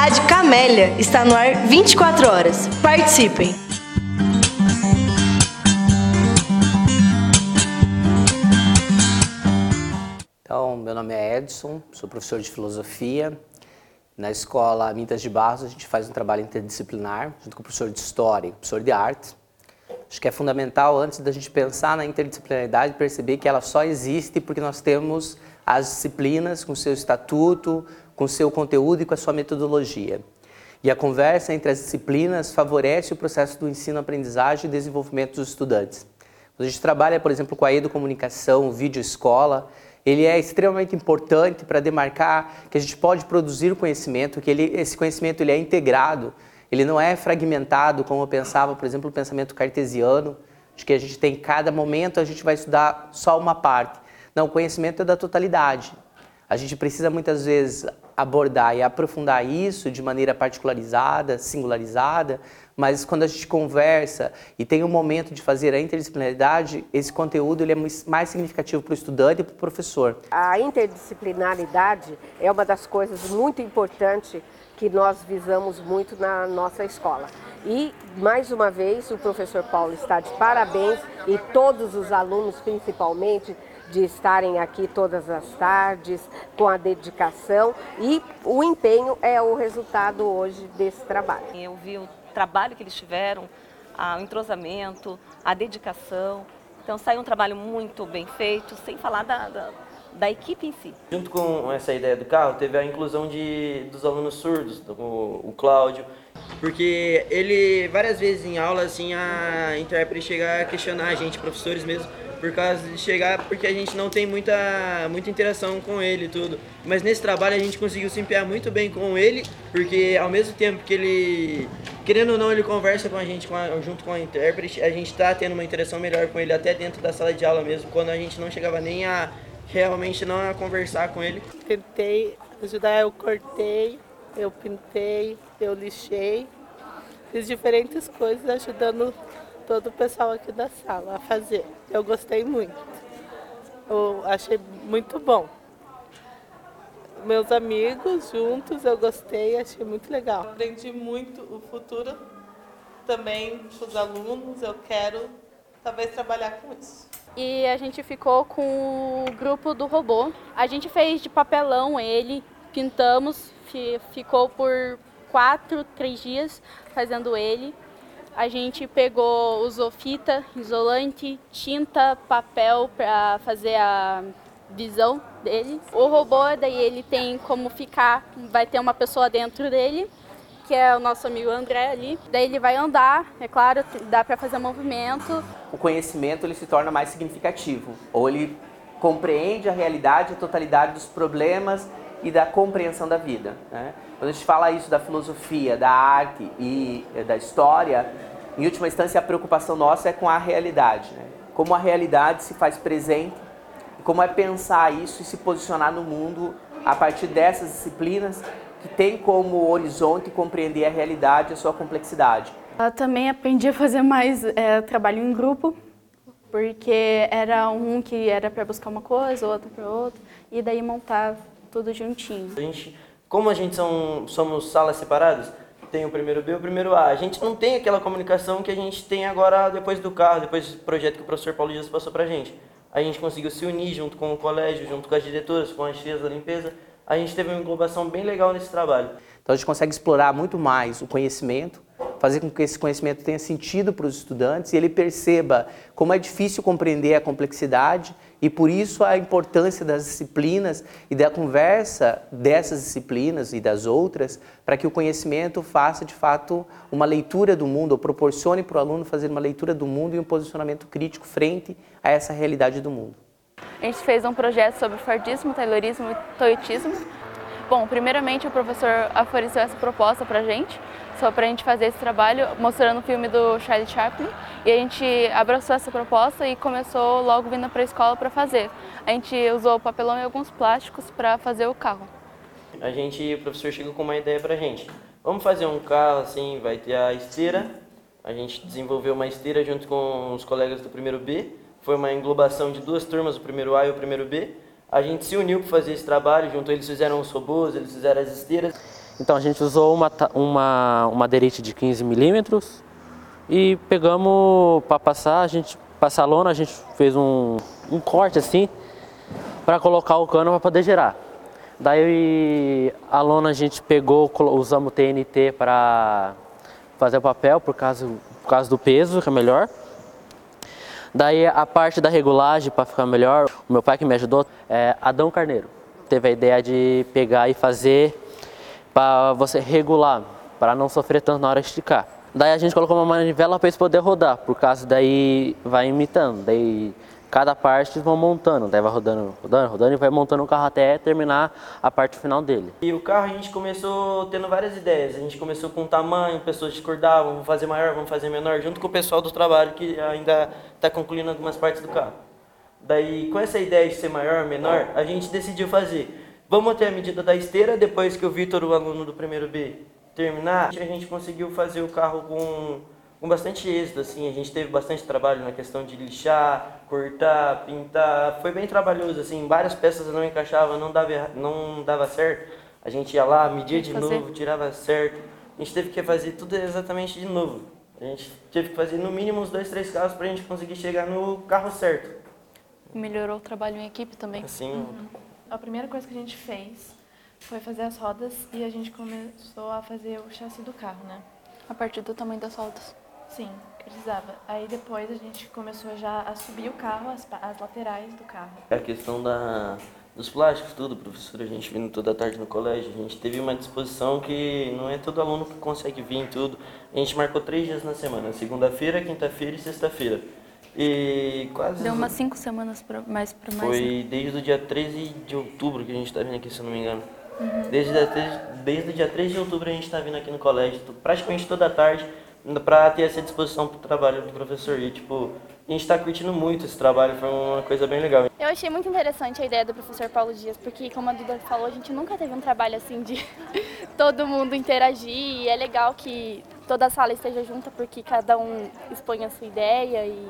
Rádio Camélia está no ar 24 horas. Participem! Então, meu nome é Edson, sou professor de filosofia. Na escola Mintas de Barros, a gente faz um trabalho interdisciplinar, junto com o professor de história e o professor de arte. Acho que é fundamental, antes da gente pensar na interdisciplinaridade, perceber que ela só existe porque nós temos as disciplinas com seu estatuto, com seu conteúdo e com a sua metodologia. E a conversa entre as disciplinas favorece o processo do ensino-aprendizagem e desenvolvimento dos estudantes. A gente trabalha, por exemplo, com a educomunicação, vídeo escola, ele é extremamente importante para demarcar que a gente pode produzir conhecimento, que ele, esse conhecimento ele é integrado, ele não é fragmentado, como eu pensava, por exemplo, o pensamento cartesiano, de que a gente tem cada momento a gente vai estudar só uma parte. Não, o conhecimento é da totalidade. A gente precisa muitas vezes abordar e aprofundar isso de maneira particularizada, singularizada, mas quando a gente conversa e tem um momento de fazer a interdisciplinaridade, esse conteúdo ele é mais significativo para o estudante e para o professor. A interdisciplinaridade é uma das coisas muito importantes que nós visamos muito na nossa escola. E, mais uma vez, o professor Paulo está de parabéns e todos os alunos, principalmente, de estarem aqui todas as tardes, com a dedicação e o empenho é o resultado hoje desse trabalho. Eu vi o trabalho que eles tiveram, o entrosamento, a dedicação. Então saiu um trabalho muito bem feito, sem falar da, da, da, equipe em si. Junto com essa ideia do carro, teve a inclusão de, dos alunos surdos, o, o Cláudio, porque ele, várias vezes em aula, assim, a intérprete chega a questionar a gente, professores mesmo, por causa de chegar, porque a gente não tem muita, muita interação com ele e tudo. Mas nesse trabalho a gente conseguiu se empenhar muito bem com ele, porque ao mesmo tempo que ele, querendo ou não, ele conversa com a gente com a, junto com a intérprete, a gente está tendo uma interação melhor com ele até dentro da sala de aula mesmo, quando a gente não chegava nem a realmente não a conversar com ele. Tentei ajudar, eu cortei, eu pintei, eu lixei, fiz diferentes coisas ajudando todo o pessoal aqui da sala a fazer. Eu gostei muito. Eu achei muito bom. Meus amigos juntos, eu gostei, achei muito legal. Aprendi muito o futuro também com os alunos. Eu quero talvez trabalhar com isso. E a gente ficou com o grupo do robô. A gente fez de papelão ele, pintamos, ficou por quatro, três dias fazendo ele a gente pegou, usou fita, isolante, tinta, papel para fazer a visão dele. O robô, daí ele tem como ficar, vai ter uma pessoa dentro dele, que é o nosso amigo André ali. Daí ele vai andar, é claro, dá para fazer movimento. O conhecimento ele se torna mais significativo, ou ele compreende a realidade, a totalidade dos problemas e da compreensão da vida. Né? Quando a gente fala isso da filosofia, da arte e eh, da história, em última instância a preocupação nossa é com a realidade. Né? Como a realidade se faz presente, como é pensar isso e se posicionar no mundo a partir dessas disciplinas que tem como horizonte compreender a realidade e a sua complexidade. Eu também aprendi a fazer mais é, trabalho em grupo, porque era um que era para buscar uma coisa, outro para outra, e daí montar tudo juntinho. A gente como a gente são, somos salas separadas, tem o primeiro B e o primeiro A. A gente não tem aquela comunicação que a gente tem agora depois do carro, depois do projeto que o professor Paulo Dias passou pra gente. A gente conseguiu se unir junto com o colégio, junto com as diretoras, com as tias da limpeza. A gente teve uma englobação bem legal nesse trabalho. Então a gente consegue explorar muito mais o conhecimento, fazer com que esse conhecimento tenha sentido para os estudantes e ele perceba como é difícil compreender a complexidade e por isso a importância das disciplinas e da conversa dessas disciplinas e das outras, para que o conhecimento faça de fato uma leitura do mundo, ou proporcione para o aluno fazer uma leitura do mundo e um posicionamento crítico frente a essa realidade do mundo. A gente fez um projeto sobre Fordismo, Taylorismo e Toyotismo. Bom, primeiramente o professor ofereceu essa proposta para a gente, só para a gente fazer esse trabalho, mostrando o filme do Charlie Chaplin. E a gente abraçou essa proposta e começou logo vindo para a escola para fazer. A gente usou papelão e alguns plásticos para fazer o carro. A gente, o professor chegou com uma ideia para a gente. Vamos fazer um carro assim, vai ter a esteira. A gente desenvolveu uma esteira junto com os colegas do primeiro B. Foi uma englobação de duas turmas, o primeiro A e o primeiro B. A gente se uniu para fazer esse trabalho, junto eles fizeram os robôs, eles fizeram as esteiras. Então a gente usou uma, uma, uma aderite de 15 milímetros e pegamos para passar, a gente passar a lona, a gente fez um, um corte assim para colocar o cano para poder gerar. Daí a lona a gente pegou, usamos TNT para fazer o papel por causa, por causa do peso, que é melhor. Daí a parte da regulagem para ficar melhor, meu pai que me ajudou é Adão Carneiro. Teve a ideia de pegar e fazer para você regular, para não sofrer tanto na hora de esticar. Daí a gente colocou uma manivela para eles poder rodar, por causa daí vai imitando, daí cada parte vão montando, daí vai rodando, rodando, rodando e vai montando o carro até terminar a parte final dele. E o carro a gente começou tendo várias ideias, a gente começou com tamanho, pessoas discordavam, vamos fazer maior, vamos fazer menor, junto com o pessoal do trabalho que ainda está concluindo algumas partes do carro. Daí com essa ideia de ser maior, menor, a gente decidiu fazer. Vamos ter a medida da esteira, depois que o Vitor, o aluno do primeiro B, terminar, a gente conseguiu fazer o carro com, com bastante êxito, assim, a gente teve bastante trabalho na questão de lixar, cortar, pintar, foi bem trabalhoso, assim, várias peças não encaixavam, não dava, não dava certo, a gente ia lá, media de fazer. novo, tirava certo, a gente teve que fazer tudo exatamente de novo, a gente teve que fazer no mínimo uns dois, três carros para a gente conseguir chegar no carro certo. Melhorou o trabalho em equipe também. Assim, uhum. A primeira coisa que a gente fez foi fazer as rodas e a gente começou a fazer o chassi do carro, né? A partir do tamanho das rodas? Sim, precisava. Aí depois a gente começou já a subir o carro, as, as laterais do carro. É a questão da, dos plásticos, tudo, professor, a gente vindo toda tarde no colégio, a gente teve uma disposição que não é todo aluno que consegue vir tudo. A gente marcou três dias na semana, segunda-feira, quinta-feira e sexta-feira. E quase. Deu umas cinco semanas pra, mais para mais. Foi né? desde o dia 13 de outubro que a gente está vindo aqui, se eu não me engano. Uhum. Desde, desde o dia 3 de outubro a gente está vindo aqui no colégio, praticamente toda tarde, para ter essa disposição para o trabalho do professor. E, tipo, a gente está curtindo muito esse trabalho, foi uma coisa bem legal. Eu achei muito interessante a ideia do professor Paulo Dias, porque, como a Duda falou, a gente nunca teve um trabalho assim de todo mundo interagir. E é legal que toda a sala esteja junta, porque cada um expõe a sua ideia e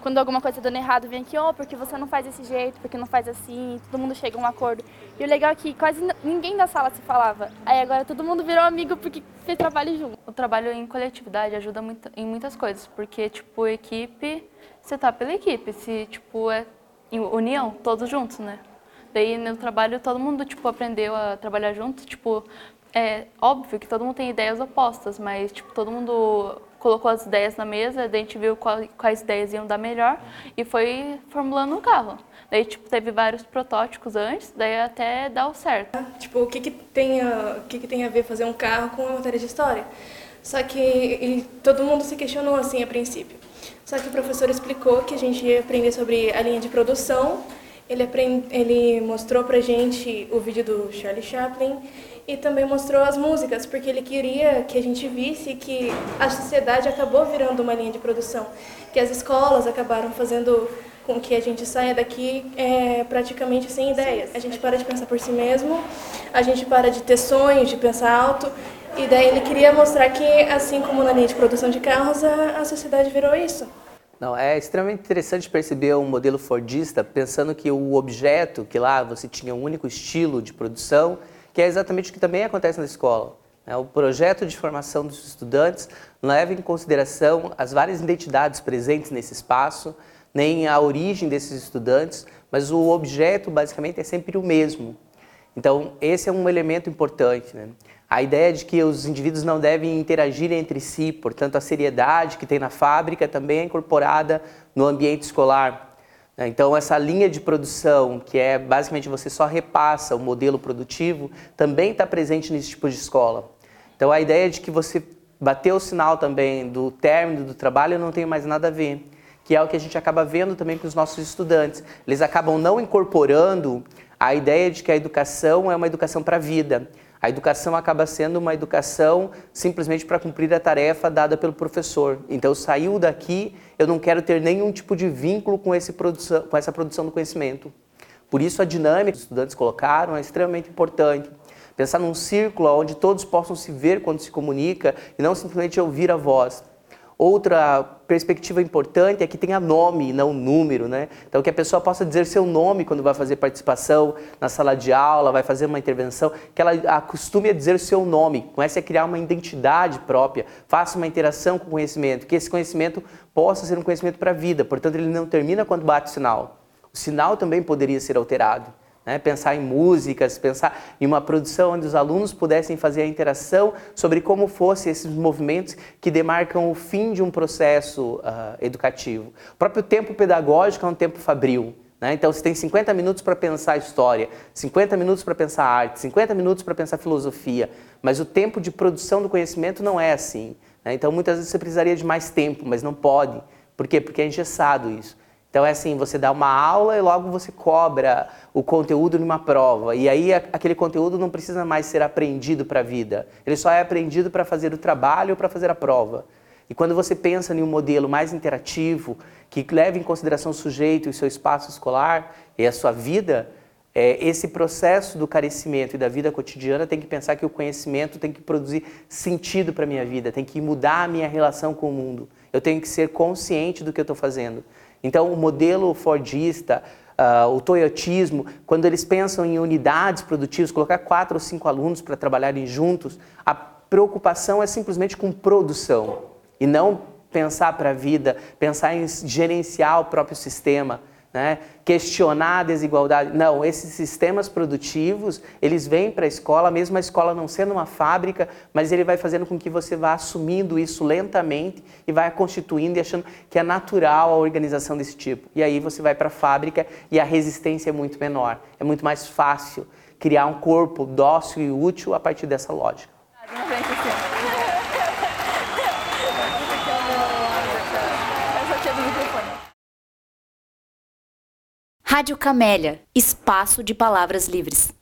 quando alguma coisa tá dando errado, vem aqui, oh, porque você não faz desse jeito, porque não faz assim, todo mundo chega a um acordo. E o legal é que quase ninguém da sala se falava. Aí agora todo mundo virou amigo porque fez trabalho junto. O trabalho em coletividade ajuda muito, em muitas coisas, porque, tipo, equipe, você tá pela equipe, se, tipo, é união, todos juntos, né? Daí no trabalho todo mundo, tipo, aprendeu a trabalhar junto, tipo, é óbvio que todo mundo tem ideias opostas, mas, tipo, todo mundo colocou as ideias na mesa, a gente viu qual, quais ideias iam dar melhor e foi formulando um carro. Daí, tipo, teve vários protótipos antes, daí até dar o certo. Tipo, o que que tem a, o que que tem a ver fazer um carro com uma matéria de história? Só que ele, todo mundo se questionou assim a princípio. Só que o professor explicou que a gente ia aprender sobre a linha de produção, ele, aprend, ele mostrou pra gente o vídeo do Charlie Chaplin e também mostrou as músicas, porque ele queria que a gente visse que a sociedade acabou virando uma linha de produção, que as escolas acabaram fazendo com que a gente saia daqui é, praticamente sem ideias. A gente para de pensar por si mesmo, a gente para de ter sonhos, de pensar alto, e daí ele queria mostrar que, assim como na linha de produção de carros, a, a sociedade virou isso. Não, é extremamente interessante perceber um modelo fordista pensando que o objeto, que lá você tinha um único estilo de produção, que é exatamente o que também acontece na escola. Né? O projeto de formação dos estudantes leva em consideração as várias identidades presentes nesse espaço, nem a origem desses estudantes, mas o objeto basicamente é sempre o mesmo. Então, esse é um elemento importante. Né? A ideia de que os indivíduos não devem interagir entre si, portanto, a seriedade que tem na fábrica também é incorporada no ambiente escolar. Né? Então, essa linha de produção, que é basicamente você só repassa o modelo produtivo, também está presente nesse tipo de escola. Então, a ideia de que você bateu o sinal também do término do trabalho não tem mais nada a ver, que é o que a gente acaba vendo também com os nossos estudantes. Eles acabam não incorporando a ideia de que a educação é uma educação para a vida. A educação acaba sendo uma educação simplesmente para cumprir a tarefa dada pelo professor. Então, saiu daqui, eu não quero ter nenhum tipo de vínculo com, esse produção, com essa produção do conhecimento. Por isso, a dinâmica que os estudantes colocaram é extremamente importante. Pensar num círculo onde todos possam se ver quando se comunica e não simplesmente ouvir a voz. Outra perspectiva importante é que tenha nome não número, né? Então que a pessoa possa dizer seu nome quando vai fazer participação na sala de aula, vai fazer uma intervenção, que ela acostume a dizer seu nome, comece a criar uma identidade própria, faça uma interação com o conhecimento, que esse conhecimento possa ser um conhecimento para a vida, portanto ele não termina quando bate o sinal. O sinal também poderia ser alterado. Né? Pensar em músicas, pensar em uma produção onde os alunos pudessem fazer a interação sobre como fossem esses movimentos que demarcam o fim de um processo uh, educativo. O próprio tempo pedagógico é um tempo fabril. Né? Então, você tem 50 minutos para pensar história, 50 minutos para pensar arte, 50 minutos para pensar filosofia, mas o tempo de produção do conhecimento não é assim. Né? Então, muitas vezes você precisaria de mais tempo, mas não pode. Por quê? Porque é engessado isso. Então é assim, você dá uma aula e logo você cobra o conteúdo numa prova. E aí aquele conteúdo não precisa mais ser aprendido para a vida. Ele só é aprendido para fazer o trabalho ou para fazer a prova. E quando você pensa em um modelo mais interativo, que leve em consideração o sujeito e o seu espaço escolar e a sua vida, é, esse processo do carecimento e da vida cotidiana tem que pensar que o conhecimento tem que produzir sentido para a minha vida, tem que mudar a minha relação com o mundo. Eu tenho que ser consciente do que eu estou fazendo. Então, o modelo Fordista, uh, o Toyotismo, quando eles pensam em unidades produtivas, colocar quatro ou cinco alunos para trabalharem juntos, a preocupação é simplesmente com produção e não pensar para a vida, pensar em gerenciar o próprio sistema né? questionar a desigualdade. Não, esses sistemas produtivos, eles vêm para a escola, mesmo a escola não sendo uma fábrica, mas ele vai fazendo com que você vá assumindo isso lentamente e vai constituindo e achando que é natural a organização desse tipo. E aí você vai para a fábrica e a resistência é muito menor. É muito mais fácil criar um corpo dócil e útil a partir dessa lógica. Rádio Camélia, espaço de palavras livres.